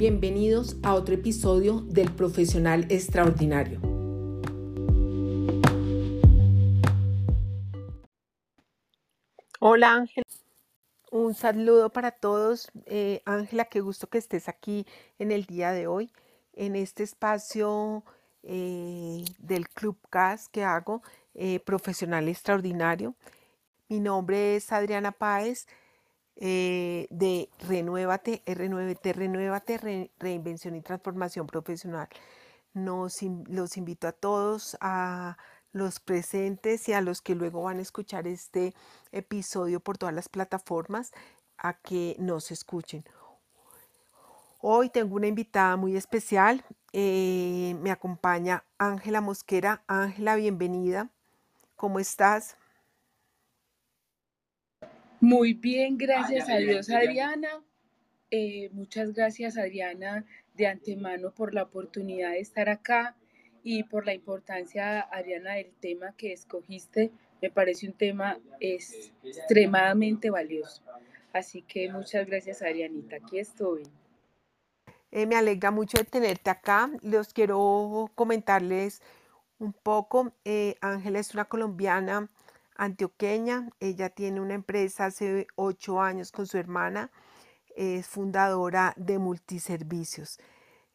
Bienvenidos a otro episodio del Profesional Extraordinario. Hola Ángela, un saludo para todos. Eh, Ángela, qué gusto que estés aquí en el día de hoy, en este espacio eh, del Club CAS que hago, eh, Profesional Extraordinario. Mi nombre es Adriana Páez eh, de Renuévate, R9T, Renuévate, Reinvención y Transformación Profesional. Nos, los invito a todos, a los presentes y a los que luego van a escuchar este episodio por todas las plataformas, a que nos escuchen. Hoy tengo una invitada muy especial. Eh, me acompaña Ángela Mosquera. Ángela, bienvenida. ¿Cómo estás? Muy bien, gracias a Dios, Adriana. Eh, muchas gracias, Adriana, de antemano por la oportunidad de estar acá y por la importancia, Adriana, del tema que escogiste. Me parece un tema extremadamente valioso. Así que muchas gracias, Adrianita. Aquí estoy. Eh, me alegra mucho de tenerte acá. Les quiero comentarles un poco. Eh, Ángela es una colombiana antioqueña. Ella tiene una empresa hace ocho años con su hermana. Es fundadora de multiservicios.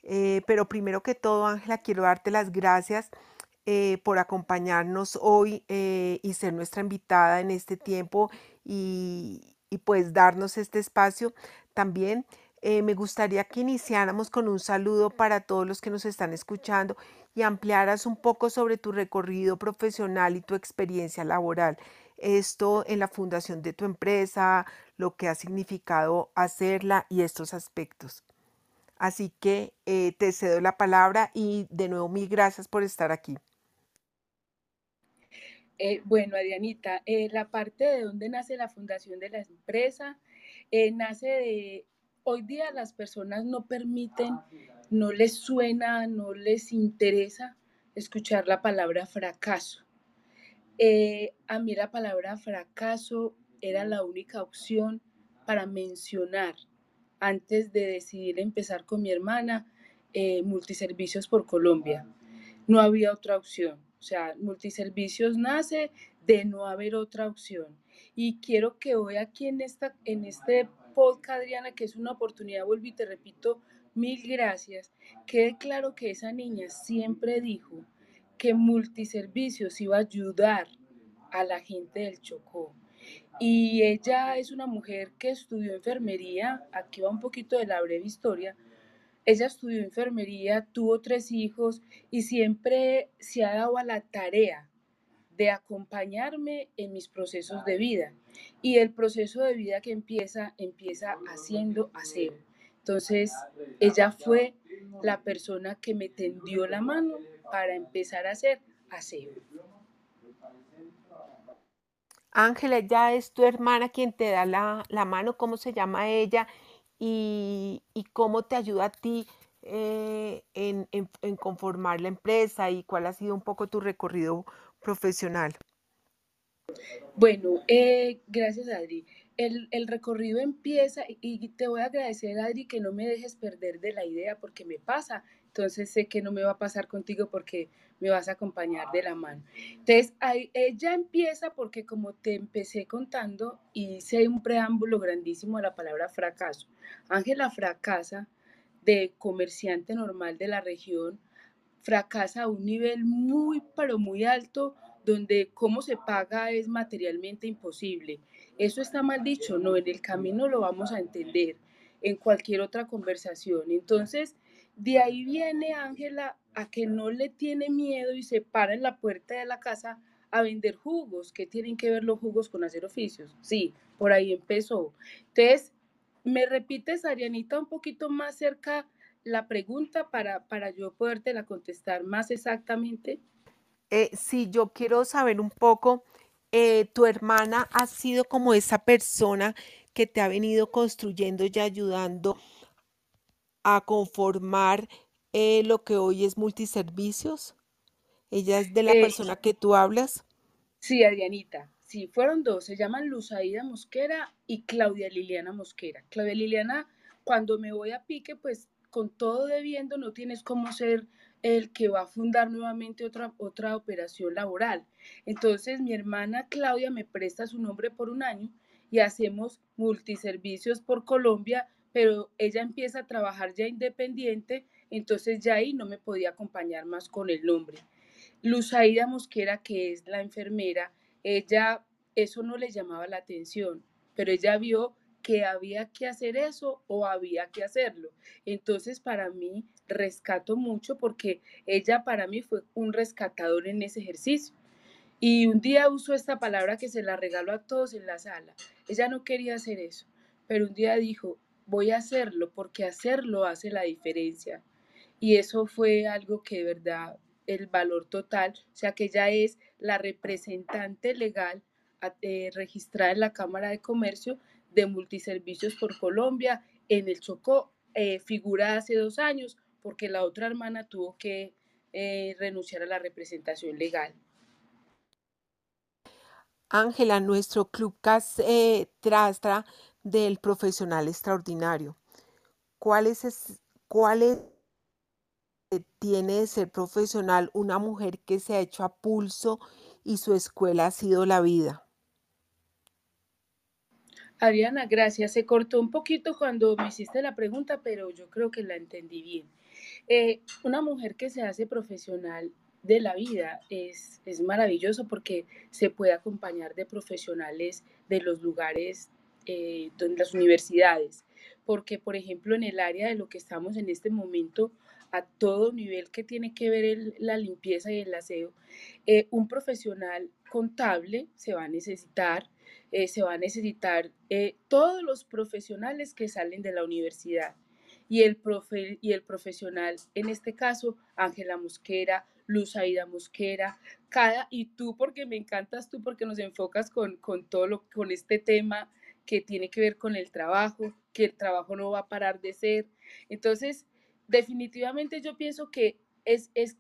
Eh, pero primero que todo, Ángela, quiero darte las gracias eh, por acompañarnos hoy eh, y ser nuestra invitada en este tiempo y, y pues darnos este espacio. También me gustaría que iniciáramos con un saludo para todos los que nos están escuchando y ampliaras un poco sobre tu recorrido profesional y tu experiencia laboral. Esto en la fundación de tu empresa, lo que ha significado hacerla y estos aspectos. Así que eh, te cedo la palabra y de nuevo mil gracias por estar aquí. Eh, bueno, Adrianita, eh, la parte de dónde nace la fundación de la empresa nace de hoy día las personas no permiten, no les suena, no les interesa escuchar la palabra fracaso. Eh, a mí la palabra fracaso era la única opción para mencionar antes de decidir empezar con mi hermana eh, multiservicios por Colombia. No había otra opción. O sea, multiservicios nace de no haber otra opción. Y quiero que hoy aquí en, esta, en este podcast, Adriana, que es una oportunidad, vuelvo y te repito, mil gracias. Quede claro que esa niña siempre dijo que multiservicios iba a ayudar a la gente del Chocó. Y ella es una mujer que estudió enfermería, aquí va un poquito de la breve historia. Ella estudió enfermería, tuvo tres hijos y siempre se ha dado a la tarea de acompañarme en mis procesos de vida. Y el proceso de vida que empieza, empieza haciendo aseo. Entonces, ella fue la persona que me tendió la mano para empezar a hacer aseo. Ángela, ya es tu hermana quien te da la, mano, ¿cómo se llama ella? Y, cómo te ayuda a ti eh, en, en, conformar la empresa y cuál ha sido un poco tu recorrido profesional? Bueno, eh, gracias Adri. El, recorrido empieza y, te voy a agradecer Adri que no me dejes perder de la idea porque me pasa. Entonces sé que no me va a pasar contigo porque me vas a acompañar de la mano. Entonces, ahí, ella empieza porque como te empecé contando, hice un preámbulo grandísimo a la palabra fracaso. Ángela fracasa de comerciante normal de la región fracasa a un nivel muy, pero muy alto, donde cómo se paga es materialmente imposible. Eso está mal dicho, no, en el camino lo vamos a entender en cualquier otra conversación. Entonces, de ahí viene Ángela a que no le tiene miedo y se para en la puerta de la casa a vender jugos. ¿Qué tienen que ver los jugos con hacer oficios? Sí, por ahí empezó. Entonces, ¿me repites, Arianita, un poquito más cerca la pregunta para, para yo podértela contestar más exactamente? Eh, sí, yo quiero saber un poco, eh, tu hermana ha sido como esa persona que te ha venido construyendo y ayudando a conformar eh, lo que hoy es multiservicios. ¿Ella es de la persona que tú hablas? Sí, Adrianita. Sí, fueron dos. Se llaman Luzaida Mosquera y Claudia Liliana Mosquera. Claudia Liliana, cuando me voy a pique, pues con todo debiendo no tienes cómo ser el que va a fundar nuevamente otra, otra operación laboral. Entonces mi hermana Claudia me presta su nombre por un año y hacemos multiservicios por Colombia, pero ella empieza a trabajar ya independiente, entonces ya ahí no me podía acompañar más con el nombre. Luzaida Mosquera, que es la enfermera, ella eso no le llamaba la atención, pero ella vio que había que hacer eso o había que hacerlo. Entonces, para mí, rescato mucho porque ella para mí fue un rescatador en ese ejercicio. Y un día usó esta palabra que se la regaló a todos en la sala. Ella no quería hacer eso, pero un día dijo, voy a hacerlo porque hacerlo hace la diferencia. Y eso fue algo que de verdad el valor total, o sea que ella es la representante legal eh, registrada en la Cámara de Comercio de multiservicios por Colombia. En el Chocó eh, figura hace dos años porque la otra hermana tuvo que eh, renunciar a la representación legal. Ángela, nuestro club CAS eh, trastra del profesional extraordinario. ¿Cuál es, cuál es tiene de ser profesional una mujer que se ha hecho a pulso y su escuela ha sido la vida? Adriana, gracias. Se cortó un poquito cuando me hiciste la pregunta, pero yo creo que la entendí bien. Eh, una mujer que se hace profesional de la vida es, es maravilloso porque se puede acompañar de profesionales de los lugares, eh, donde las universidades, porque por ejemplo en el área de lo que estamos en este momento, a todo nivel que tiene que ver la limpieza y el aseo, eh, un profesional contable se va a necesitar, eh, se va a necesitar eh, todos los profesionales que salen de la universidad. Y el, profe, y el profesional, en este caso, Ángela Mosquera, Luz Aida Mosquera, cada, y tú porque me encantas tú, porque nos enfocas con, con todo lo, con este tema que tiene que ver con el trabajo, que el trabajo no va a parar de ser. Entonces, definitivamente yo pienso que es, es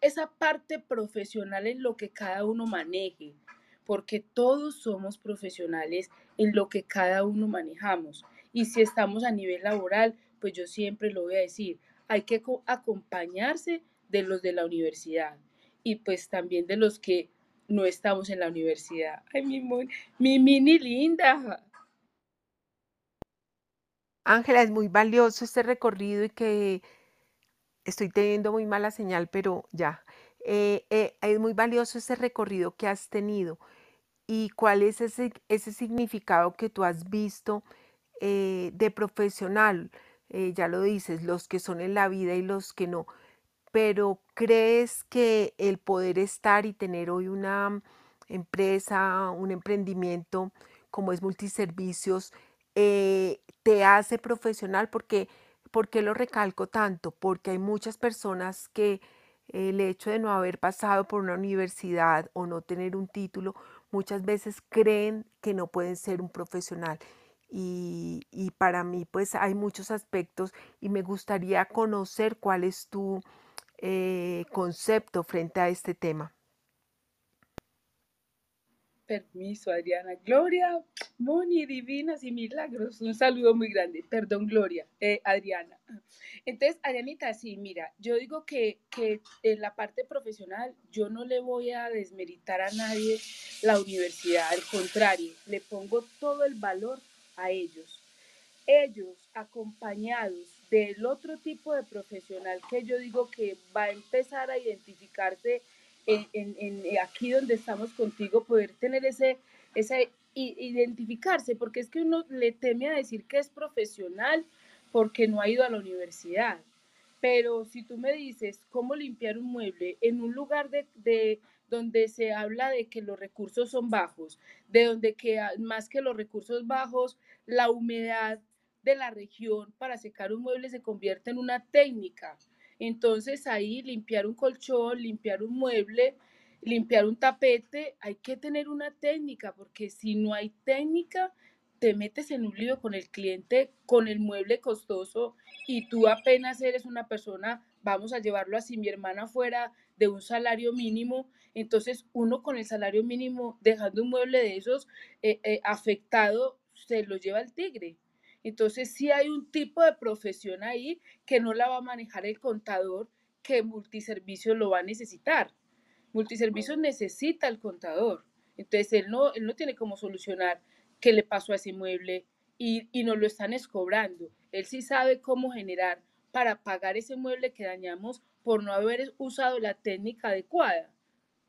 esa parte profesional en lo que cada uno maneje, porque todos somos profesionales en lo que cada uno manejamos. Y si estamos a nivel laboral, pues yo siempre lo voy a decir, hay que acompañarse de los de la universidad y pues también de los que no estamos en la universidad. Ay, mi, mi mini linda. Ángela, es muy valioso este recorrido y que estoy teniendo muy mala señal, pero ya. Eh, eh, es muy valioso ese recorrido que has tenido y cuál es ese, ese significado que tú has visto eh, de profesional. ya lo dices, los que son en la vida y los que no. Pero ¿crees que el poder estar y tener hoy una empresa, un emprendimiento como es multiservicios, te hace profesional? Porque, ¿Por qué lo recalco tanto? Porque hay muchas personas que el hecho de no haber pasado por una universidad o no tener un título, muchas veces creen que no pueden ser un profesional. Y, para mí pues hay muchos aspectos y me gustaría conocer cuál es tu eh, concepto frente a este tema. Permiso, Adriana. Gloria, Moni, divinas y milagros. Un saludo muy grande. Perdón, Gloria, eh, Adriana. Entonces, Adrianita, sí, mira, yo digo que, que en la parte profesional yo no le voy a desmeritar a nadie la universidad, al contrario, le pongo todo el valor a ellos. Ellos, acompañados del otro tipo de profesional que yo digo que va a empezar a identificarse en, eh, aquí donde estamos contigo, poder tener ese, ese identificarse, porque es que uno le teme a decir que es profesional porque no ha ido a la universidad. Pero si tú me dices cómo limpiar un mueble en un lugar de, de donde se habla de que los recursos son bajos, de donde que más que los recursos bajos, la humedad de la región para secar un mueble se convierte en una técnica. Entonces ahí limpiar un colchón, limpiar un mueble, limpiar un tapete, hay que tener una técnica, porque si no hay técnica, te metes en un lío con el cliente, con el mueble costoso y tú apenas eres una persona, vamos a llevarlo así, mi hermana fuera de un salario mínimo, entonces uno con el salario mínimo, dejando un mueble de esos eh, eh, afectado, se lo lleva el tigre. Entonces sí hay un tipo de profesión ahí que no la va a manejar el contador, que multiservicio lo va a necesitar. Multiservicio necesita el contador. Entonces él no, él no tiene cómo solucionar qué le pasó a ese mueble y, y nos lo están escobrando. Él sí sabe cómo generar para pagar ese mueble que dañamos por no haber usado la técnica adecuada.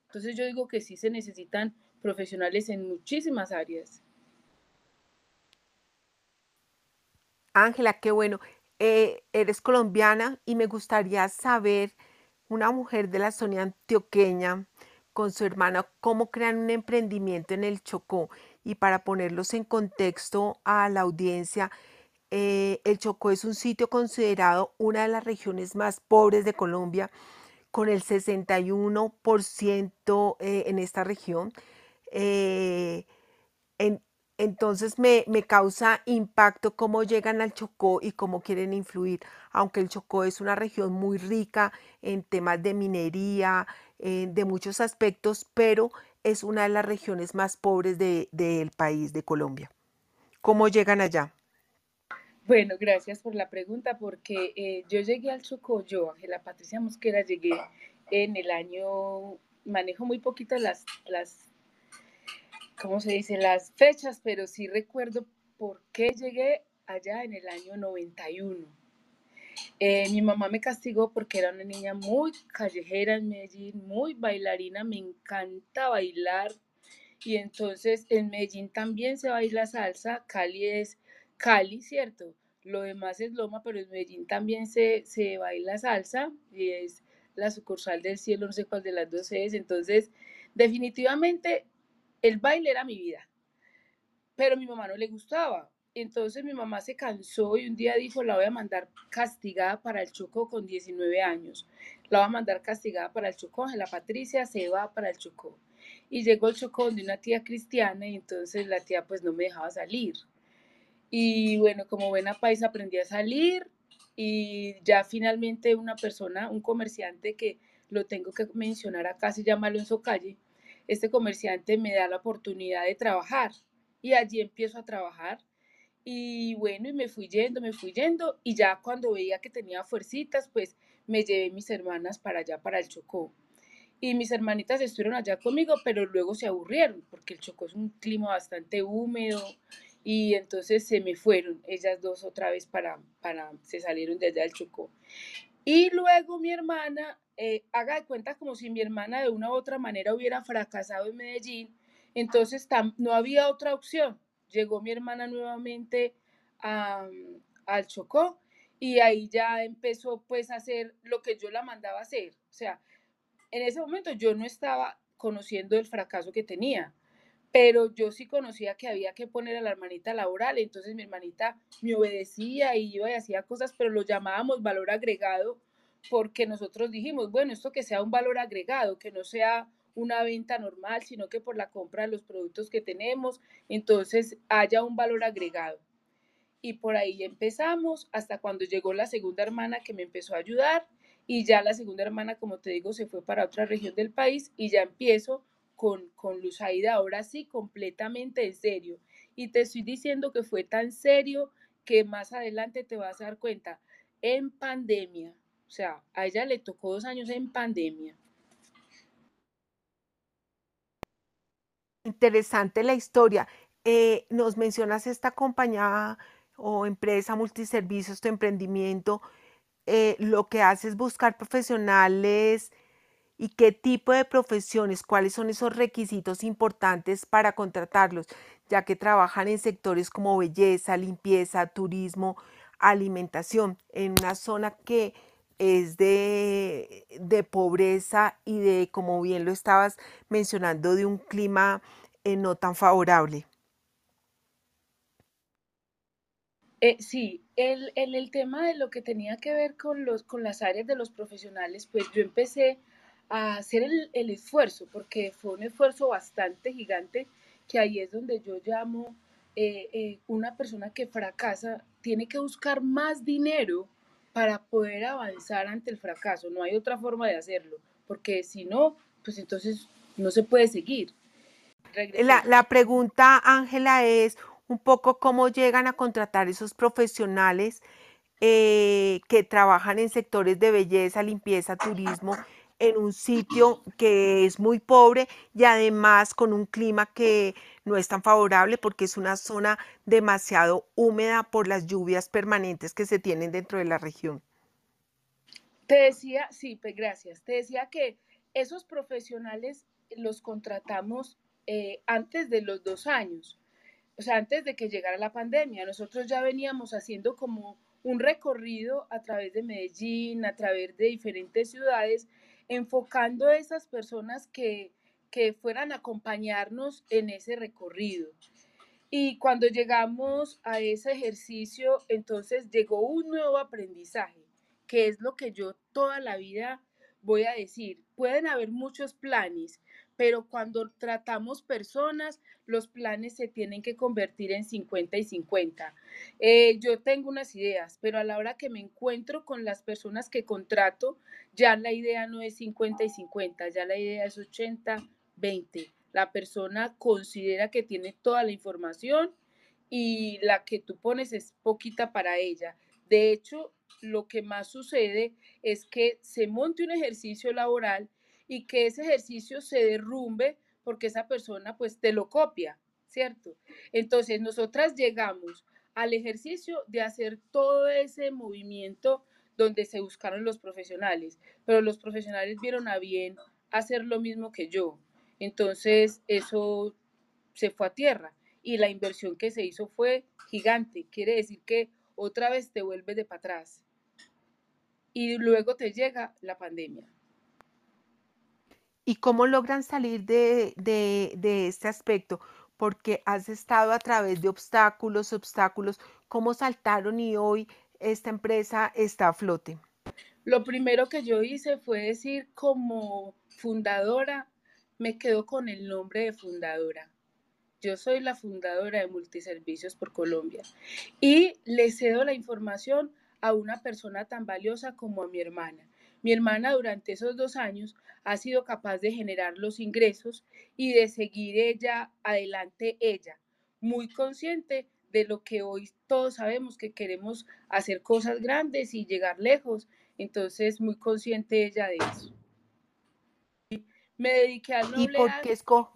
Entonces yo digo que sí se necesitan profesionales en muchísimas áreas. Ángela, qué bueno. Eh, eres colombiana y me gustaría saber, una mujer de la zona antioqueña con su hermana, cómo crean un emprendimiento en el Chocó. Y para ponerlos en contexto a la audiencia, eh, el Chocó es un sitio considerado una de las regiones más pobres de Colombia, con el 61% eh, en esta región. Eh, entonces me, me, causa impacto cómo llegan al Chocó y cómo quieren influir, aunque el Chocó es una región muy rica en temas de minería, de muchos aspectos, pero es una de las regiones más pobres del de, país, de Colombia. ¿Cómo llegan allá? Bueno, gracias por la pregunta, porque eh, yo llegué al Chocó, yo, Ángela Patricia Mosquera, llegué en el año, manejo muy poquito las, las ¿cómo se dice? Las fechas, pero sí recuerdo por qué llegué allá en el año 91. Eh, mi mamá me castigó porque era una niña muy callejera en Medellín, muy bailarina, me encanta bailar. Y entonces en Medellín también se baila salsa, Cali es Cali, ¿cierto? Lo demás es Loma, pero en Medellín también se, se baila salsa y es la sucursal del cielo, no sé cuál de las dos es. Entonces, definitivamente el baile era mi vida, pero mi mamá no le gustaba. Entonces mi mamá se cansó y un día dijo, la voy a mandar castigada para el Chocó con 19 años. La voy a mandar castigada para el Chocó. La Patricia se va para el Chocó. Y llegó el Chocó de una tía cristiana y entonces la tía pues no me dejaba salir. Y bueno, como buena paisa aprendí a salir y ya finalmente una persona, un comerciante que lo tengo que mencionar acá, se llama Alonso Calle, este comerciante me da la oportunidad de trabajar y allí empiezo a trabajar. Y bueno, y me fui yendo, me fui yendo y ya cuando veía que tenía fuercitas, pues me llevé mis hermanas para allá, para el Chocó. Y mis hermanitas estuvieron allá conmigo, pero luego se aburrieron porque el Chocó es un clima bastante húmedo y entonces se me fueron ellas dos otra vez para, para se salieron de allá del Chocó. Y luego mi hermana eh, haga de cuenta como si mi hermana de una u otra manera hubiera fracasado en Medellín, entonces no había otra opción. Llegó mi hermana nuevamente al Chocó y ahí ya empezó pues a hacer lo que yo la mandaba hacer. O sea, en ese momento yo no estaba conociendo el fracaso que tenía, pero yo sí conocía que había que poner a la hermanita laboral, entonces mi hermanita me obedecía y iba y hacía cosas, pero lo llamábamos valor agregado porque nosotros dijimos, bueno, esto que sea un valor agregado, que no sea una venta normal, sino que por la compra de los productos que tenemos, entonces haya un valor agregado. Y por ahí empezamos hasta cuando llegó la segunda hermana que me empezó a ayudar y ya la segunda hermana, como te digo, se fue para otra región del país y ya empiezo con, con Luzaida ahora sí completamente en serio. Y te estoy diciendo que fue tan serio que más adelante te vas a dar cuenta, en pandemia, o sea, a ella le tocó dos años en pandemia. Interesante la historia. Eh, nos mencionas esta compañía o empresa multiservicios, tu emprendimiento. Eh, lo que hace es buscar profesionales y qué tipo de profesiones, cuáles son esos requisitos importantes para contratarlos, ya que trabajan en sectores como belleza, limpieza, turismo, alimentación, en una zona que es de, de, pobreza y de, como bien lo estabas mencionando, de un clima eh, no tan favorable. Eh, sí, el, el, el, tema de lo que tenía que ver con, los, con las áreas de los profesionales, pues yo empecé a hacer el, el esfuerzo, porque fue un esfuerzo bastante gigante, que ahí es donde yo llamo eh, eh, una persona que fracasa, tiene que buscar más dinero para poder avanzar ante el fracaso. No hay otra forma de hacerlo, porque si no, pues entonces no se puede seguir. La, la, pregunta, Ángela, es, un poco cómo llegan a contratar esos profesionales eh, que trabajan en sectores de belleza, limpieza, turismo, en un sitio que es muy pobre y además con un clima que no es tan favorable porque es una zona demasiado húmeda por las lluvias permanentes que se tienen dentro de la región. Te decía, sí, pues gracias. Te decía que esos profesionales los contratamos eh, antes de los dos años, o sea, antes de que llegara la pandemia. Nosotros ya veníamos haciendo como un recorrido a través de Medellín, a través de diferentes ciudades, enfocando a esas personas que, que fueran a acompañarnos en ese recorrido. Y cuando llegamos a ese ejercicio, entonces llegó un nuevo aprendizaje, que es lo que yo toda la vida voy a decir. Pueden haber muchos planes, pero cuando tratamos personas, los planes se tienen que convertir en 50 y 50. Eh, yo tengo unas ideas, pero a la hora que me encuentro con las personas que contrato, ya la idea no es 50 y 50, ya la idea es 80, 20. La persona considera que tiene toda la información y la que tú pones es poquita para ella. De hecho, lo que más sucede es que se monte un ejercicio laboral y que ese ejercicio se derrumbe porque esa persona pues te lo copia, ¿cierto? Entonces nosotras llegamos al ejercicio de hacer todo ese movimiento donde se buscaron los profesionales, pero los profesionales vieron a bien hacer lo mismo que yo. Entonces eso se fue a tierra y la inversión que se hizo fue gigante. Quiere decir que otra vez te vuelves de para atrás y luego te llega la pandemia. ¿Y cómo logran salir de, de, de este aspecto? Porque has estado a través de obstáculos, obstáculos, ¿cómo saltaron y hoy esta empresa está a flote? Lo primero que yo hice fue decir como fundadora, me quedo con el nombre de fundadora. Yo soy la fundadora de Multiservicios por Colombia y le cedo la información a una persona tan valiosa como a mi hermana. Mi hermana durante esos dos años ha sido capaz de generar los ingresos y de seguir ella adelante ella, muy consciente de lo que hoy todos sabemos que queremos hacer cosas grandes y llegar lejos, entonces muy consciente ella de eso. Me dediqué al noble ¿Y por qué esco?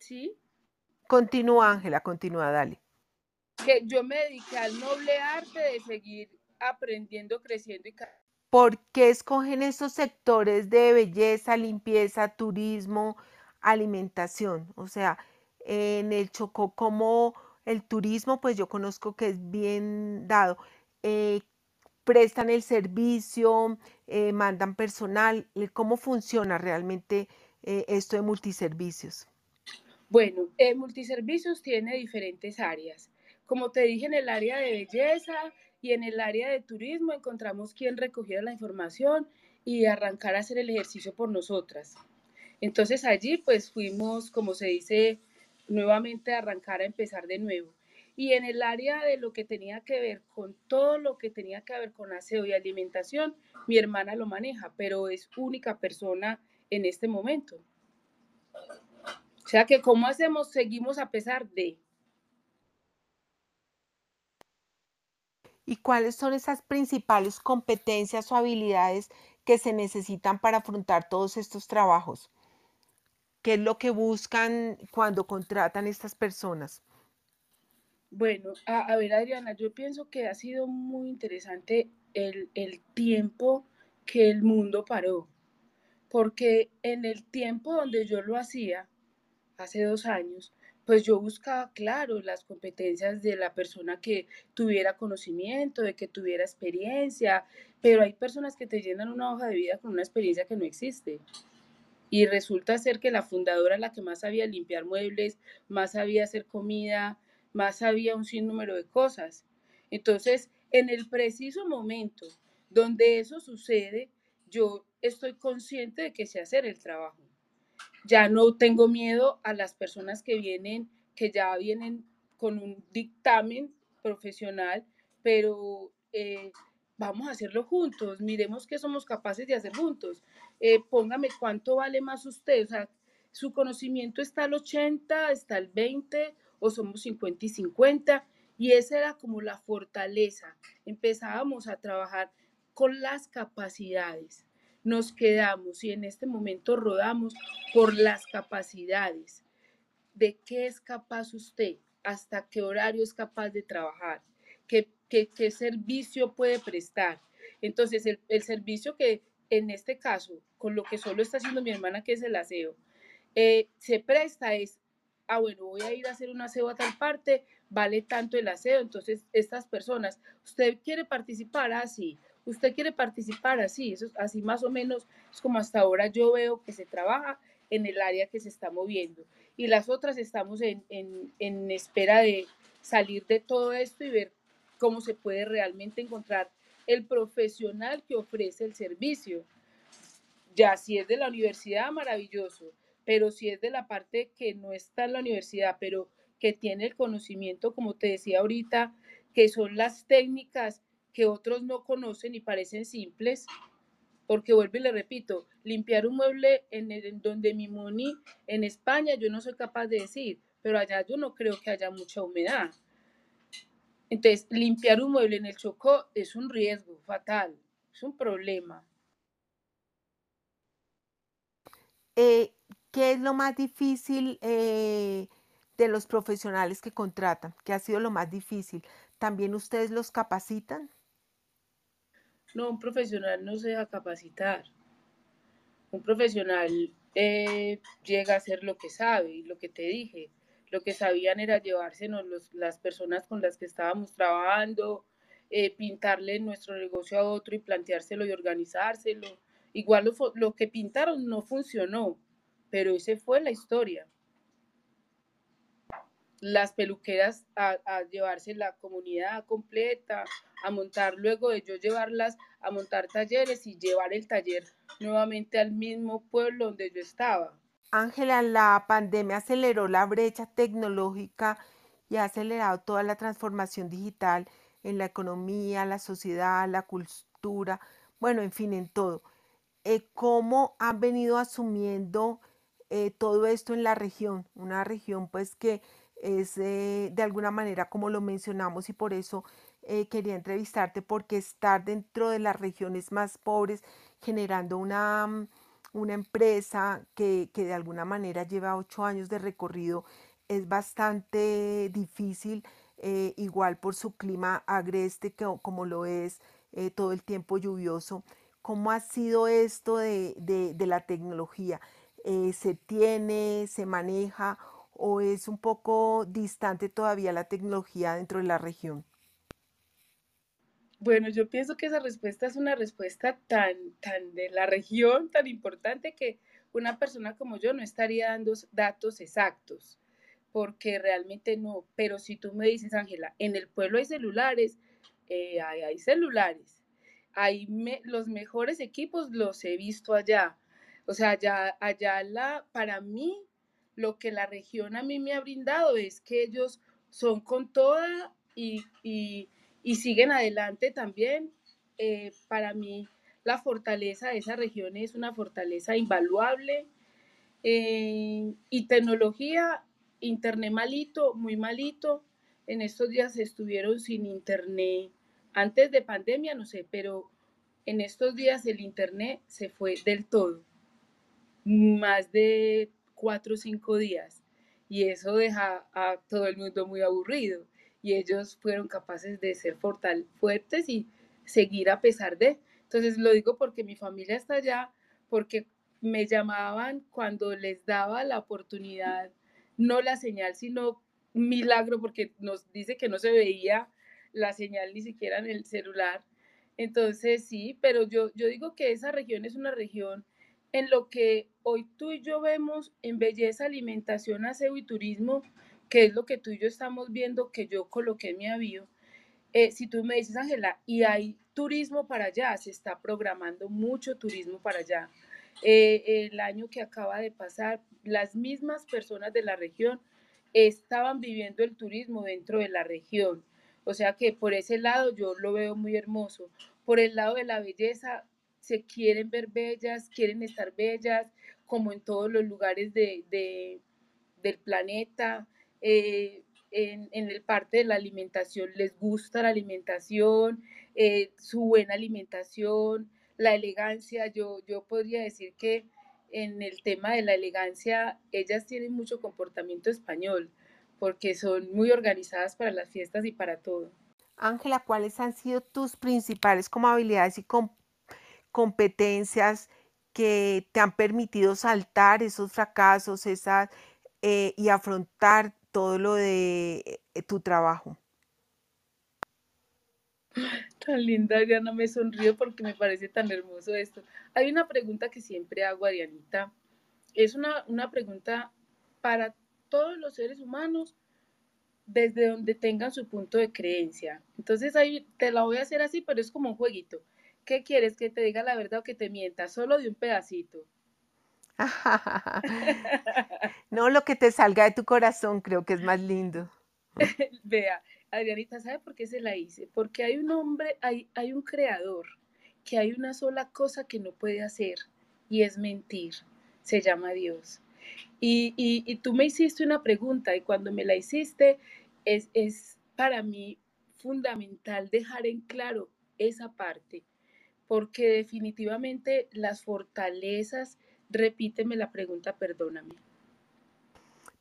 ¿Sí? Continúa, Ángela, continúa, dale. Que yo me dediqué al noble arte de seguir aprendiendo, creciendo y ¿Por qué escogen esos sectores de belleza, limpieza, turismo, alimentación? O sea, en el Chocó, como el turismo, pues yo conozco que es bien dado. Eh, prestan el servicio, eh, mandan personal. Eh, ¿Cómo funciona realmente esto de multiservicios? Bueno, multiservicios tiene diferentes áreas. Como te dije, en el área de belleza y en el área de turismo encontramos quien recogiera la información y arrancar a hacer el ejercicio por nosotras. Entonces allí pues fuimos, como se dice, nuevamente a arrancar a empezar de nuevo. Y en el área de lo que tenía que ver con todo lo que tenía que ver con aseo y alimentación, mi hermana lo maneja, pero es única persona en este momento. O sea que, ¿cómo hacemos? Seguimos a pesar de... ¿Y cuáles son esas principales competencias o habilidades que se necesitan para afrontar todos estos trabajos? ¿Qué es lo que buscan cuando contratan estas personas? Bueno, a, ver Adriana, yo pienso que ha sido muy interesante el, el tiempo que el mundo paró, porque en el tiempo donde yo lo hacía, hace dos años, pues yo buscaba, claro, las competencias de la persona que tuviera conocimiento, de que tuviera experiencia, pero hay personas que te llenan una hoja de vida con una experiencia que no existe. Y resulta ser que la fundadora la que más sabía limpiar muebles, más sabía hacer comida, más sabía un sinnúmero de cosas. Entonces, en el preciso momento donde eso sucede, yo estoy consciente de que sé hacer el trabajo ya no tengo miedo a las personas que vienen, que ya vienen con un dictamen profesional, pero eh, vamos a hacerlo juntos, miremos qué somos capaces de hacer juntos. Eh, póngame cuánto vale más usted, o sea, su conocimiento está al 80, está al 20 o somos 50 y 50. Y esa era como la fortaleza. Empezábamos a trabajar con las capacidades. Nos quedamos y en este momento rodamos por las capacidades. ¿De qué es capaz usted? ¿Hasta qué horario es capaz de trabajar? ¿Qué, qué, qué servicio puede prestar? Entonces, el, el servicio que en este caso, con lo que solo está haciendo mi hermana, que es el aseo, eh, se presta es, ah, bueno, voy a ir a hacer un aseo a tal parte, vale tanto el aseo, entonces estas personas, ¿usted quiere participar así? ¿Usted quiere participar así? Eso, así más o menos es como hasta ahora yo veo que se trabaja en el área que se está moviendo. Y las otras estamos en, en, en espera de salir de todo esto y ver cómo se puede realmente encontrar el profesional que ofrece el servicio. Ya si es de la universidad, maravilloso, pero si es de la parte que no está en la universidad, pero que tiene el conocimiento, como te decía ahorita, que son las técnicas que otros no conocen y parecen simples, porque vuelvo y le repito, limpiar un mueble en, el, donde mi moni en España yo no soy capaz de decir, pero allá yo no creo que haya mucha humedad. Entonces, limpiar un mueble en el Chocó es un riesgo fatal, es un problema. Eh, ¿Qué es lo más difícil eh, de los profesionales que contratan? ¿Qué ha sido lo más difícil? ¿También ustedes los capacitan? No, un profesional no se deja capacitar. Un profesional eh, llega a hacer lo que sabe y lo que te dije lo que sabían era llevársenos los, las personas con las que estábamos trabajando, eh, pintarle nuestro negocio a otro y planteárselo y organizárselo. Igual lo, lo que pintaron no funcionó, pero esa fue la historia. Las peluqueras a, llevarse la comunidad completa, a montar luego de yo llevarlas a montar talleres y llevar el taller nuevamente al mismo pueblo donde yo estaba. Ángela, la pandemia aceleró la brecha tecnológica y ha acelerado toda la transformación digital en la economía, la sociedad, la cultura, bueno, en fin, en todo. Eh, ¿Cómo han venido asumiendo eh, todo esto en la región? Una región pues que es eh, de alguna manera como lo mencionamos y por eso eh, quería entrevistarte porque estar dentro de las regiones más pobres generando una mm, una empresa que, que de alguna manera lleva ocho años de recorrido es bastante difícil, eh, igual por su clima agreste que, como lo es todo el tiempo lluvioso. ¿Cómo ha sido esto de, de, de la tecnología? ¿Se tiene, se maneja o es un poco distante todavía la tecnología dentro de la región? Bueno, yo pienso que esa respuesta es una respuesta tan, tan de la región, tan importante que una persona como yo no estaría dando datos exactos, porque realmente no. Pero si tú me dices, Ángela, en el pueblo hay celulares, eh, hay, celulares, hay los mejores equipos los he visto allá. O sea, allá, allá la, para mí, lo que la región a mí me ha brindado es que ellos son con toda y, y y siguen adelante también. Eh, para mí, la fortaleza de esa región es una fortaleza invaluable. Eh, y tecnología, internet malito, muy malito. En estos días estuvieron sin internet. Antes de pandemia, no sé, pero en estos días el internet se fue del todo. Más de cuatro o cinco días. Y eso deja a todo el mundo muy aburrido y ellos fueron capaces de ser fortal, fuertes y seguir a pesar de. Entonces lo digo porque mi familia está allá, porque me llamaban cuando les daba la oportunidad, no la señal, sino milagro, porque nos dice que no se veía la señal ni siquiera en el celular. Entonces sí, pero yo, yo digo que esa región es una región en lo que hoy tú y yo vemos en belleza, alimentación, aseo y turismo, que es lo que tú y yo estamos viendo, que yo coloqué en mi avión, eh, si tú me dices, Ángela, y hay turismo para allá, se está programando mucho turismo para allá. Eh, el año que acaba de pasar, las mismas personas de la región estaban viviendo el turismo dentro de la región. O sea que por ese lado yo lo veo muy hermoso. Por el lado de la belleza, se quieren ver bellas, quieren estar bellas, como en todos los lugares de, de, del planeta. Eh, en, el parte de la alimentación, les gusta la alimentación, eh, su buena alimentación, la elegancia. Yo, yo podría decir que en el tema de la elegancia, ellas tienen mucho comportamiento español, porque son muy organizadas para las fiestas y para todo. Ángela, ¿cuáles han sido tus principales como habilidades y competencias que te han permitido saltar esos fracasos esas, eh, y afrontar todo lo de eh, tu trabajo? Tan linda, Diana, me sonrío porque me parece tan hermoso esto. Hay una pregunta que siempre hago a Dianita. Es una, una pregunta para todos los seres humanos desde donde tengan su punto de creencia. Entonces ahí te la voy a hacer así, pero es como un jueguito. ¿Qué quieres? ¿Que te diga la verdad o que te mienta? Solo de un pedacito. no, lo que te salga de tu corazón creo que es más lindo. Vea, Adrianita, ¿sabe por qué se la hice? Porque hay un hombre, hay, hay un creador, que hay una sola cosa que no puede hacer y es mentir. Se llama Dios. Y, y, tú me hiciste una pregunta y cuando me la hiciste es, es para mí fundamental dejar en claro esa parte, porque definitivamente las fortalezas, repíteme la pregunta, perdóname.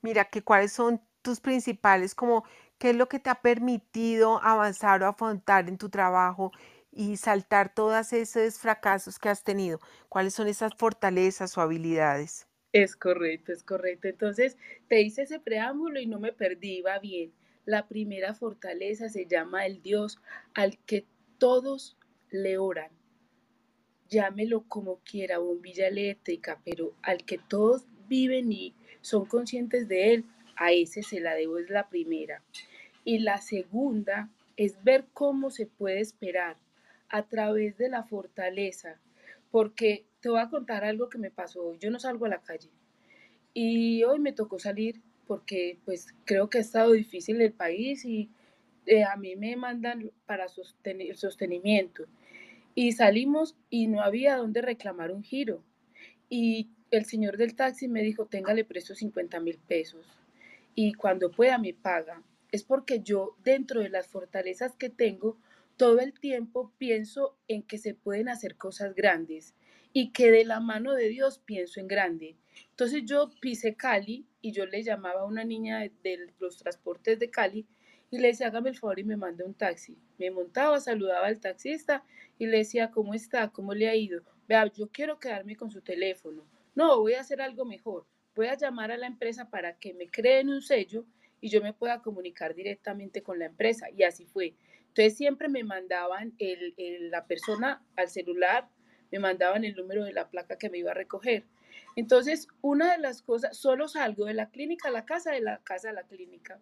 Mira, que cuáles son tus principales, como qué es lo que te ha permitido avanzar o afrontar en tu trabajo y saltar todos esos fracasos que has tenido. ¿Cuáles son esas fortalezas o habilidades? Es correcto, es correcto. Entonces, te hice ese preámbulo y no me perdí, va bien. La primera fortaleza se llama el Dios al que todos le oran. Llámelo como quiera, bombilla eléctrica, pero al que todos viven y son conscientes de él, a ese se la debo, es la primera. Y la segunda es ver cómo se puede esperar a través de la fortaleza, porque te voy a contar algo que me pasó hoy. Yo no salgo a la calle y hoy me tocó salir porque pues creo que ha estado difícil el país y eh, a mí me mandan para sostener, sostenimiento. Y salimos y no había dónde reclamar un giro. Y el señor del taxi me dijo, téngale precio 50 mil pesos. Y cuando pueda me paga. Es porque yo, dentro de las fortalezas que tengo, todo el tiempo pienso en que se pueden hacer cosas grandes y que de la mano de Dios pienso en grande. Entonces yo pisé Cali y yo le llamaba a una niña de, los transportes de Cali y le decía, hágame el favor y me mande un taxi. Me montaba, saludaba al taxista y le decía, ¿cómo está? ¿Cómo le ha ido? Vea, yo quiero quedarme con su teléfono. No, voy a hacer algo mejor. Voy a llamar a la empresa para que me creen un sello y yo me pueda comunicar directamente con la empresa. Y así fue. Entonces siempre me mandaban el, la persona al celular me mandaban el número de la placa que me iba a recoger. Entonces, una de las cosas, solo salgo de la clínica a la casa, de la casa a la clínica.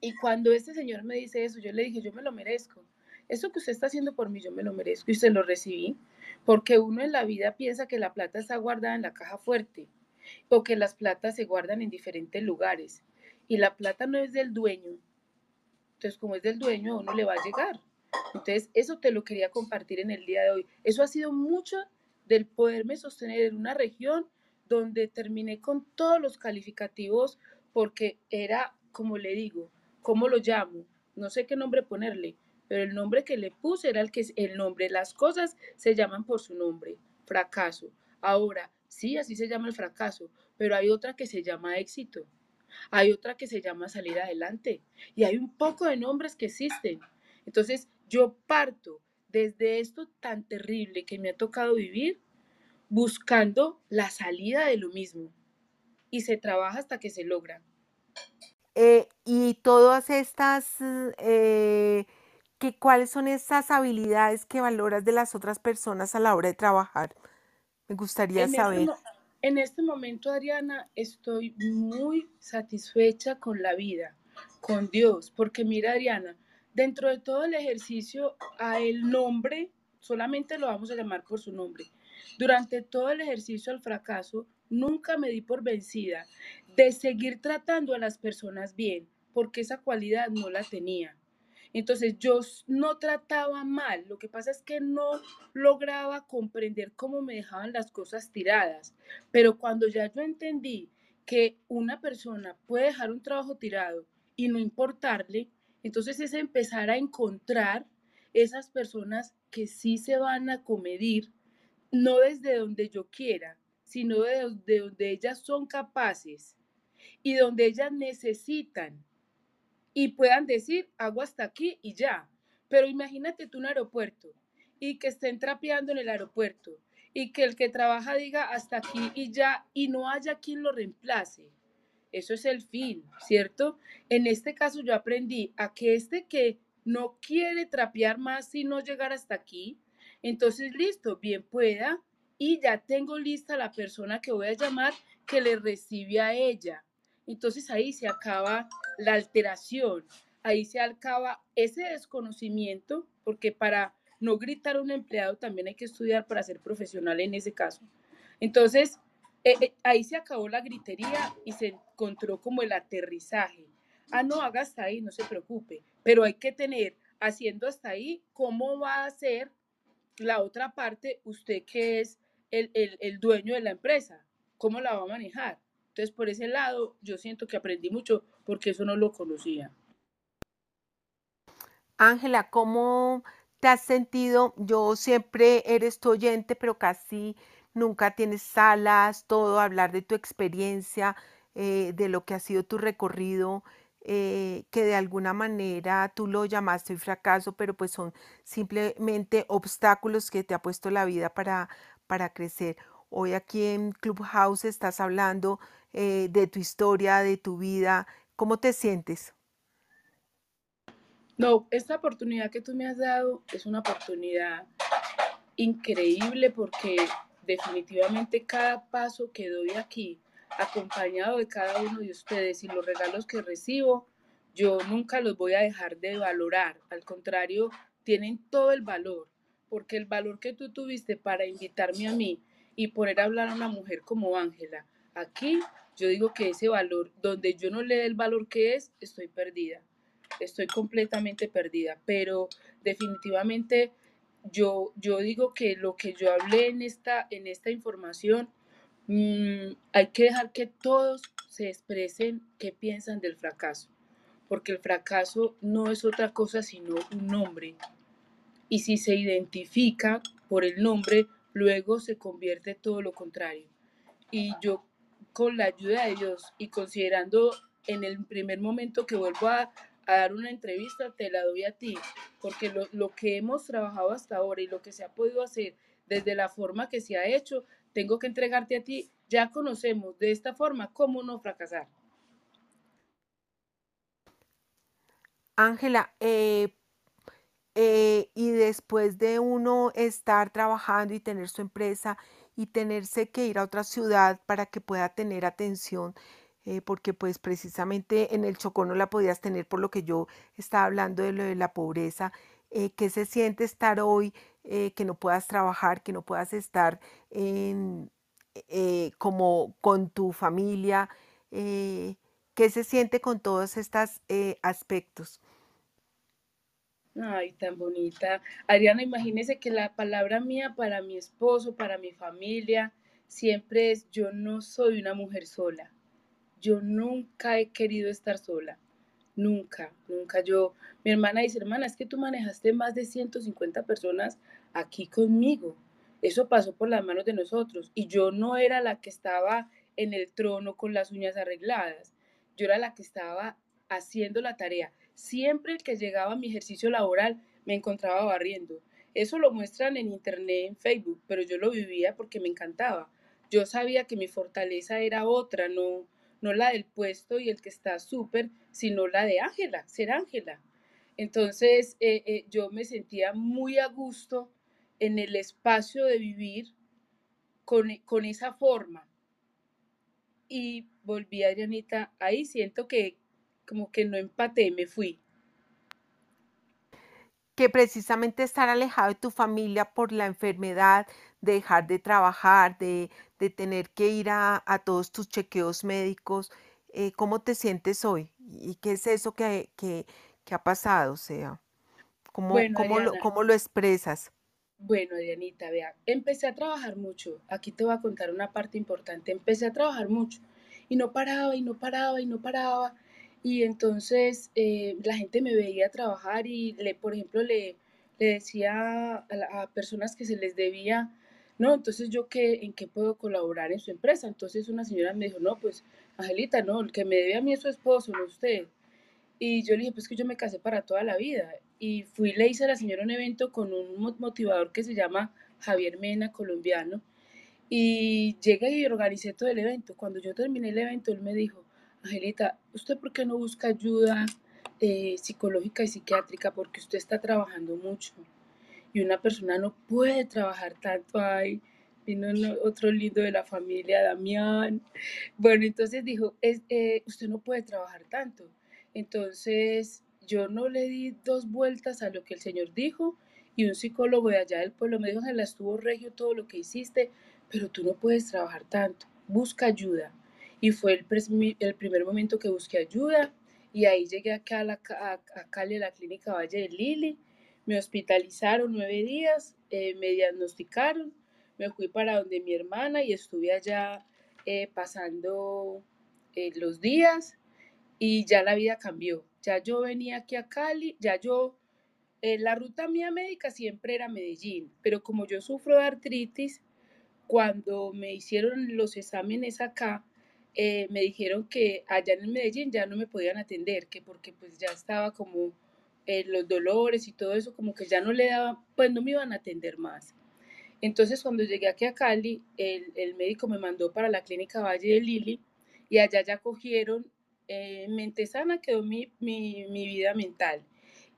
Y cuando este señor me dice eso, yo le dije, yo me lo merezco. Eso que usted está haciendo por mí, yo me lo merezco y se lo recibí. Porque uno en la vida piensa que la plata está guardada en la caja fuerte o que las platas se guardan en diferentes lugares. Y la plata no es del dueño. Entonces, como es del dueño, a uno le va a llegar. Entonces, eso te lo quería compartir en el día de hoy. Eso ha sido mucho del poderme sostener en una región donde terminé con todos los calificativos porque era, como le digo, ¿cómo lo llamo? No sé qué nombre ponerle, pero el nombre que le puse era el que es el nombre. Las cosas se llaman por su nombre, fracaso. Ahora, sí, así se llama el fracaso, pero hay otra que se llama éxito. Hay otra que se llama salir adelante. Y hay un poco de nombres que existen. Entonces, yo parto desde esto tan terrible que me ha tocado vivir buscando la salida de lo mismo y se trabaja hasta que se logra. Eh, y todas estas, eh, ¿cuáles son esas habilidades que valoras de las otras personas a la hora de trabajar? Me gustaría este saber. en este momento, Adriana, estoy muy satisfecha con la vida, con Dios, porque mira, Adriana, Dentro de todo el ejercicio, a el nombre, solamente lo vamos a llamar por su nombre. Durante todo el ejercicio al fracaso, nunca me di por vencida de seguir tratando a las personas bien, porque esa cualidad no la tenía. Entonces yo no trataba mal, lo que pasa es que no lograba comprender cómo me dejaban las cosas tiradas. Pero cuando ya yo entendí que una persona puede dejar un trabajo tirado y no importarle. Entonces es empezar a encontrar esas personas que sí se van a comedir, no desde donde yo quiera, sino de, donde ellas son capaces y donde ellas necesitan y puedan decir, hago hasta aquí y ya. Pero imagínate tú un aeropuerto y que estén trapeando en el aeropuerto y que el que trabaja diga hasta aquí y ya y no haya quien lo reemplace. Eso es el fin, ¿cierto? En este caso yo aprendí a que este que no quiere trapear más sino llegar hasta aquí, entonces listo, bien pueda y ya tengo lista la persona que voy a llamar que le recibe a ella. Entonces ahí se acaba la alteración, ahí se acaba ese desconocimiento, porque para no gritar a un empleado también hay que estudiar para ser profesional en ese caso. Entonces, eh, eh, ahí se acabó la gritería y se encontró como el aterrizaje. Ah, no, haga hasta ahí, no se preocupe, pero hay que tener, haciendo hasta ahí, cómo va a ser la otra parte, usted que es el, el dueño de la empresa, cómo la va a manejar. Entonces, por ese lado, yo siento que aprendí mucho porque eso no lo conocía. Ángela, ¿cómo te has sentido? Yo siempre eres tu oyente, pero casi nunca tienes salas, todo, hablar de tu experiencia, eh, de lo que ha sido tu recorrido, eh, que de alguna manera tú lo llamaste fracaso, pero pues son simplemente obstáculos que te ha puesto la vida para, para crecer. Hoy aquí en Clubhouse estás hablando eh, de tu historia, de tu vida. ¿Cómo te sientes? No, esta oportunidad que tú me has dado es una oportunidad increíble porque definitivamente cada paso que doy aquí, acompañado de cada uno de ustedes y los regalos que recibo, yo nunca los voy a dejar de valorar. Al contrario, tienen todo el valor, porque el valor que tú tuviste para invitarme a mí y poder hablar a una mujer como Ángela, aquí yo digo que ese valor, donde yo no le dé el valor que es, estoy perdida. Estoy completamente perdida, pero definitivamente yo, yo digo que lo que yo hablé en esta, en esta información, mm, hay que dejar que todos se expresen qué piensan del fracaso, porque el fracaso no es otra cosa sino un nombre. Y si se identifica por el nombre, luego se convierte todo lo contrario. Y yo, con la ayuda de Dios y considerando en el primer momento que vuelvo a, dar una entrevista, te la doy a ti, porque lo, lo, que hemos trabajado hasta ahora y lo que se ha podido hacer desde la forma que se ha hecho, tengo que entregarte a ti. Ya conocemos de esta forma cómo no fracasar. Ángela, eh, eh, y después de uno estar trabajando y tener su empresa y tenerse que ir a otra ciudad para que pueda tener atención, eh, porque pues precisamente en el Chocó no la podías tener por lo que yo estaba hablando de lo de la pobreza. Eh, ¿Qué se siente estar hoy, que no puedas trabajar, que no puedas estar en, como con tu familia? ¿Qué se siente con todos estos aspectos? Ay, tan bonita. Ariana, imagínese que la palabra mía para mi esposo, para mi familia, siempre es yo no soy una mujer sola yo nunca he querido estar sola. Nunca, nunca. Yo, mi hermana dice, hermana, es que tú manejaste más de 150 personas aquí conmigo. Eso pasó por las manos de nosotros. Y yo no era la que estaba en el trono con las uñas arregladas. Yo era la que estaba haciendo la tarea. Siempre que llegaba a mi ejercicio laboral, me encontraba barriendo. Eso lo muestran en internet, en Facebook, pero yo lo vivía porque me encantaba. Yo sabía que mi fortaleza era otra, no, no la del puesto y el que está súper, sino la de Ángela, ser Ángela. Entonces eh, eh, yo me sentía muy a gusto en el espacio de vivir con, con esa forma. Y volví a Adrianita, ahí siento que como que no empaté, me fui. Que precisamente estar alejado de tu familia por la enfermedad, dejar de trabajar, de, de tener que ir a, a, todos tus chequeos médicos. Eh, ¿Cómo te sientes hoy? ¿Y qué es eso que, que, que ha pasado? O sea, ¿cómo, Bueno, cómo, lo, cómo lo expresas? bueno, Adrianita, vea, empecé a trabajar mucho. Aquí te voy a contar una parte importante. Empecé a trabajar mucho y no paraba y no paraba y no paraba. Y entonces eh, la gente me veía trabajar y, le, por ejemplo, le, le decía a, personas que se les debía, no, entonces yo qué, en qué puedo colaborar en su empresa. Entonces una señora me dijo, no, pues Angelita, no, el que me debe a mí es su esposo, no usted. Y yo le dije, pues que yo me casé para toda la vida. Y fui, le hice a la señora un evento con un motivador que se llama Javier Mena, colombiano. Y llegué y organicé todo el evento. Cuando yo terminé el evento, él me dijo, Angelita, ¿usted por qué no busca ayuda eh, psicológica y psiquiátrica? Porque usted está trabajando mucho y una persona no puede trabajar tanto. Ay, vino otro lindo de la familia, Damián. Bueno, entonces dijo, es, eh, usted no puede trabajar tanto. Entonces yo no le di dos vueltas a lo que el Señor dijo y un psicólogo de allá del pueblo me dijo, Ángela, estuvo regio todo lo que hiciste, pero tú no puedes trabajar tanto, busca ayuda. Y fue el, primer momento que busqué ayuda y ahí llegué acá a, Cali, a la clínica Valle de Lili, me hospitalizaron nueve días, eh, me diagnosticaron, me fui para donde mi hermana y estuve allá eh, pasando eh, los días y ya la vida cambió. Ya yo venía aquí a Cali, ya yo, la ruta mía médica siempre era Medellín, pero como yo sufro de artritis, cuando me hicieron los exámenes acá, eh, me dijeron que allá en Medellín ya no me podían atender, que porque pues ya estaba como eh, los dolores y todo eso, como que ya no le daba, pues no me iban a atender más. Entonces cuando llegué aquí a Cali, el, el médico me mandó para la clínica Valle de Lili y allá ya cogieron eh, mente sana quedó mi, mi, mi, vida mental.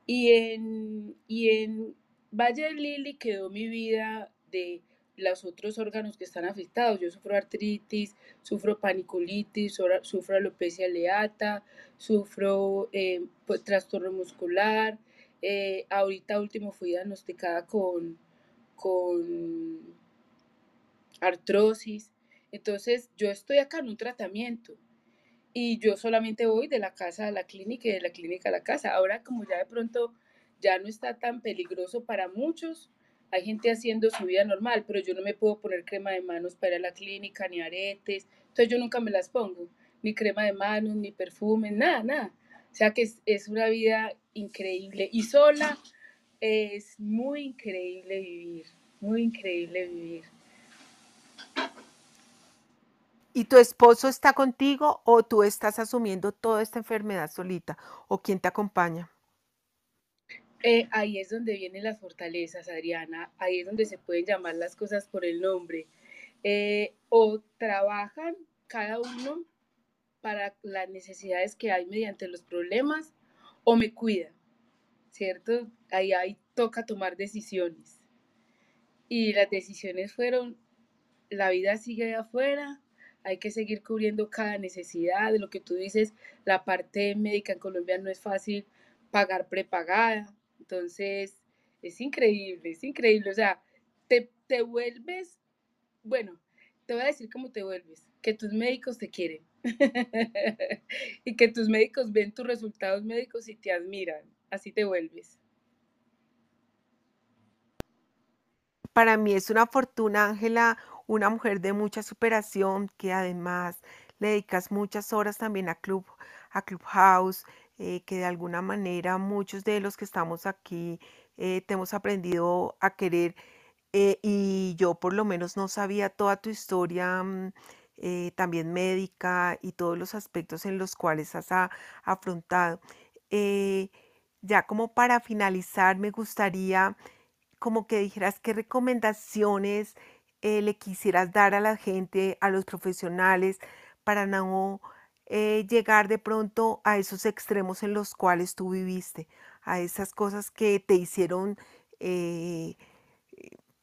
Y en, y en Valle de Lili quedó mi vida de los otros órganos que están afectados. Yo sufro artritis, sufro panicolitis, sufro alopecia leata, sufro eh, pues, trastorno muscular. Eh, ahorita último fui diagnosticada con, con artrosis. Entonces yo estoy acá en un tratamiento y yo solamente voy de la casa a la clínica y de la clínica a la casa. Ahora como ya de pronto ya no está tan peligroso para muchos, hay gente haciendo su vida normal, pero yo no me puedo poner crema de manos para ir a la clínica, ni aretes, entonces yo nunca me las pongo, ni crema de manos, ni perfume, nada, nada. O sea que es, es una vida increíble y sola es muy increíble vivir, muy increíble vivir. ¿Y tu esposo está contigo o tú estás asumiendo toda esta enfermedad solita? ¿O quién te acompaña? Eh, ahí es donde vienen las fortalezas, Adriana. Ahí es donde se pueden llamar las cosas por el nombre. Eh, o trabajan cada uno para las necesidades que hay mediante los problemas, o me cuida, ¿cierto? Ahí toca tomar decisiones. Y las decisiones fueron, la vida sigue afuera, hay que seguir cubriendo cada necesidad. De lo que tú dices, la parte médica en Colombia no es fácil pagar prepagada. Entonces, es increíble, es increíble. O sea, te, te vuelves, bueno, te voy a decir cómo te vuelves, que tus médicos te quieren y que tus médicos ven tus resultados médicos y te admiran. Así te vuelves. Para mí es una fortuna, Ángela, una mujer de mucha superación que además le dedicas muchas horas también a Club, a Clubhouse, eh, que de alguna manera muchos de los que estamos aquí eh, te hemos aprendido a querer eh, y yo por lo menos no sabía toda tu historia mm, también médica y todos los aspectos en los cuales has afrontado. Ya como para finalizar, me gustaría como que dijeras qué recomendaciones le quisieras dar a la gente, a los profesionales, para no eh, llegar de pronto a esos extremos en los cuales tú viviste, a esas cosas que te hicieron eh,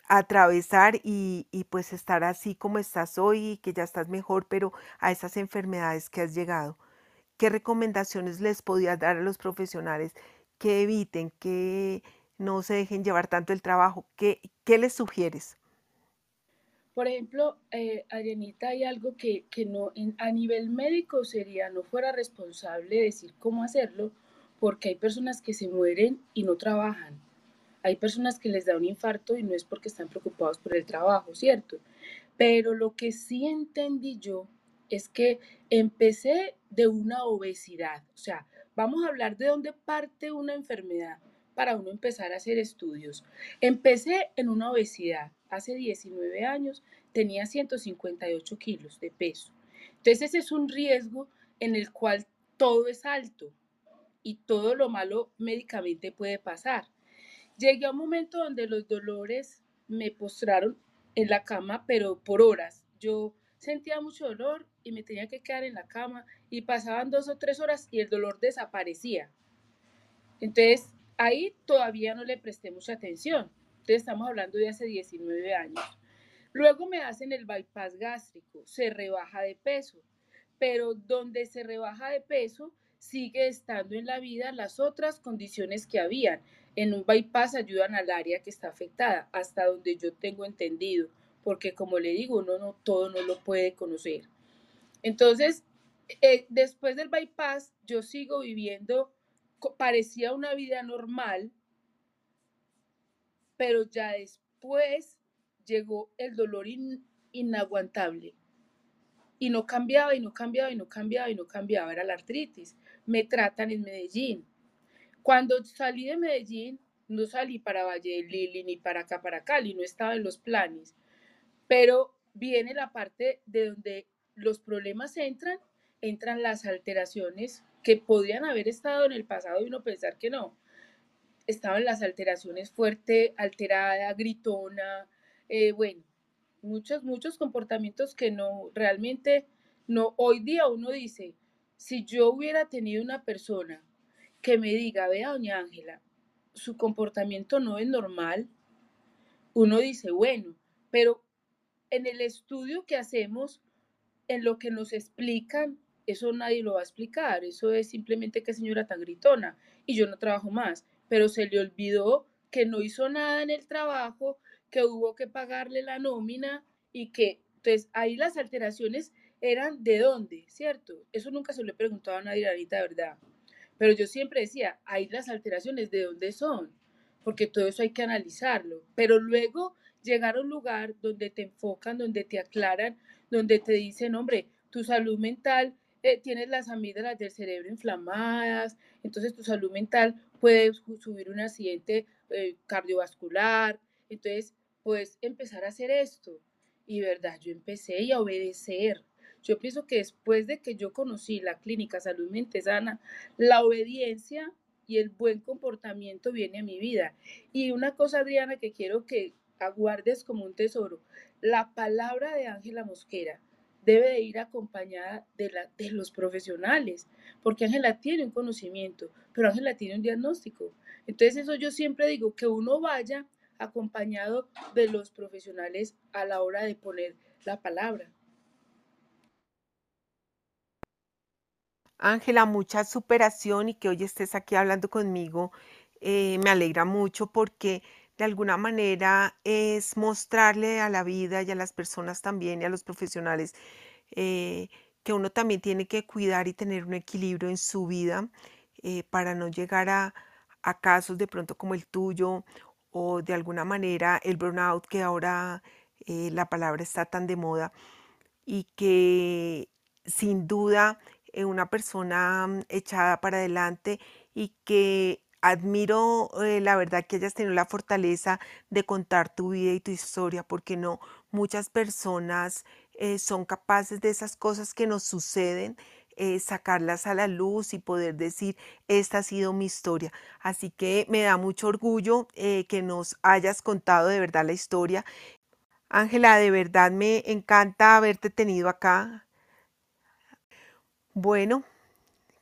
atravesar y, y pues estar así como estás hoy, y que ya estás mejor, pero a esas enfermedades que has llegado. ¿Qué recomendaciones les podías dar a los profesionales que eviten, que no se dejen llevar tanto el trabajo? ¿Qué, qué les sugieres? Por ejemplo, eh, hay algo que, que no, a nivel médico sería, no fuera responsable decir cómo hacerlo, porque hay personas que se mueren y no trabajan. Hay personas que les da un infarto y no es porque están preocupados por el trabajo, ¿cierto? Pero lo que sí entendí yo es que empecé de una obesidad. O sea, vamos a hablar de dónde parte una enfermedad para uno empezar a hacer estudios. Empecé en una obesidad. Hace 19 años tenía 158 kilos de peso. Entonces ese es un riesgo en el cual todo es alto y todo lo malo médicamente puede pasar. Llegué a un momento donde los dolores me postraron en la cama, pero por horas. Yo sentía mucho dolor y me tenía que quedar en la cama y pasaban dos o tres horas y el dolor desaparecía. Entonces, ahí todavía no le presté mucha atención. Entonces, estamos hablando de hace 19 años. Luego me hacen el bypass gástrico, se rebaja de peso, pero donde se rebaja de peso sigue estando en la vida las otras condiciones que habían. En un bypass ayudan al área que está afectada, hasta donde yo tengo entendido, porque como le digo, uno no todo no lo puede conocer. Entonces, eh, después del bypass, yo sigo viviendo, parecía una vida normal, pero ya después llegó el dolor inaguantable. Y no cambiaba, y no cambiaba, y no cambiaba, y no cambiaba. Era la artritis. Me tratan en Medellín. Cuando salí de Medellín, no salí para Valle de Lili ni para acá, para Cali, no estaba en los planes. Pero viene la parte de donde los problemas entran, entran las alteraciones que podían haber estado en el pasado y uno pensar que no. Estaban las alteraciones fuerte, alterada, gritona, eh, bueno, muchos, muchos comportamientos que no, realmente, no, hoy día uno dice, si yo hubiera tenido una persona que me diga, vea, doña Ángela, su comportamiento no es normal, uno dice, bueno, pero en el estudio que hacemos, en lo que nos explican, eso nadie lo va a explicar, eso es simplemente que señora tan gritona y yo no trabajo más, pero se le olvidó que no hizo nada en el trabajo, que hubo que pagarle la nómina y que, entonces, ahí las alteraciones eran de dónde, ¿cierto? Eso nunca se lo he preguntado a nadie, ahorita, verdad. Pero yo siempre decía, ahí las alteraciones de dónde son, porque todo eso hay que analizarlo. Pero luego llegar a un lugar donde te enfocan, donde te aclaran, donde te dicen, hombre, tu salud mental, eh, tienes las amígdalas del cerebro inflamadas, entonces tu salud mental puede subir un accidente eh, cardiovascular. Entonces, pues empezar a hacer esto. Y verdad, yo empecé y a obedecer. Yo pienso que después de que yo conocí la clínica Salud Mente Sana, la obediencia y el buen comportamiento viene a mi vida. Y una cosa, Adriana, que quiero que aguardes como un tesoro, la palabra de Ángela Mosquera debe de ir acompañada de los profesionales, porque Ángela tiene un conocimiento, pero Ángela tiene un diagnóstico. Entonces eso yo siempre digo, que uno vaya acompañado de los profesionales a la hora de poner la palabra. Ángela, mucha superación y que hoy estés aquí hablando conmigo eh, me alegra mucho porque de alguna manera es mostrarle a la vida y a las personas también y a los profesionales eh, que uno también tiene que cuidar y tener un equilibrio en su vida eh, para no llegar a, casos de pronto como el tuyo o de alguna manera el burnout que ahora eh, la palabra está tan de moda y que sin duda una persona mm, echada para adelante y que admiro eh, la verdad que hayas tenido la fortaleza de contar tu vida y tu historia porque no muchas personas son capaces de esas cosas que nos suceden eh, sacarlas a la luz y poder decir, esta ha sido mi historia. Así que me da mucho orgullo eh, que nos hayas contado de verdad la historia. Ángela, de verdad me encanta haberte tenido acá. Bueno,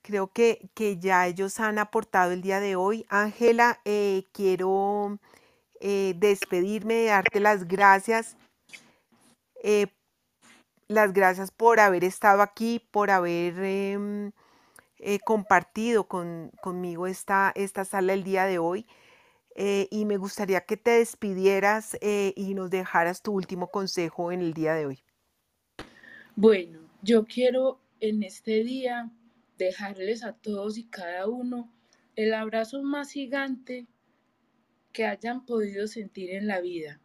creo que, que ya ellos han aportado el día de hoy. Ángela, eh, quiero despedirme, darte las gracias las gracias por haber estado aquí, por haber em, eh, compartido conmigo esta, esta sala el día de hoy. Eh, y me gustaría que te despidieras eh, y nos dejaras tu último consejo en el día de hoy. Bueno, yo quiero en este día dejarles a todos y cada uno el abrazo más gigante que hayan podido sentir en la vida,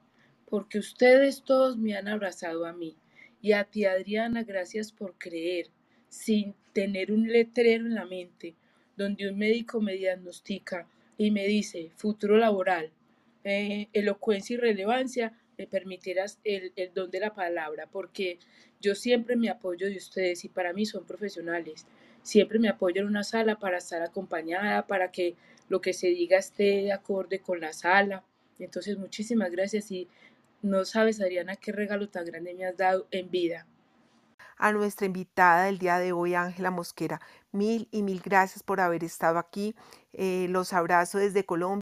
porque ustedes todos me han abrazado a mí. Y a ti, Adriana, gracias por creer. Sin tener un letrero en la mente donde un médico me diagnostica y me dice futuro laboral, eh, elocuencia y relevancia, me permitieras el, el don de la palabra, porque yo siempre me apoyo de ustedes y para mí son profesionales. Siempre me apoyo en una sala para estar acompañada, para que lo que se diga esté de acorde con la sala. Entonces, muchísimas gracias y no sabes, Adriana, qué regalo tan grande me has dado en vida. A nuestra invitada del día de hoy, Ángela Mosquera, mil y mil gracias por haber estado aquí. Eh, los abrazo desde Colombia.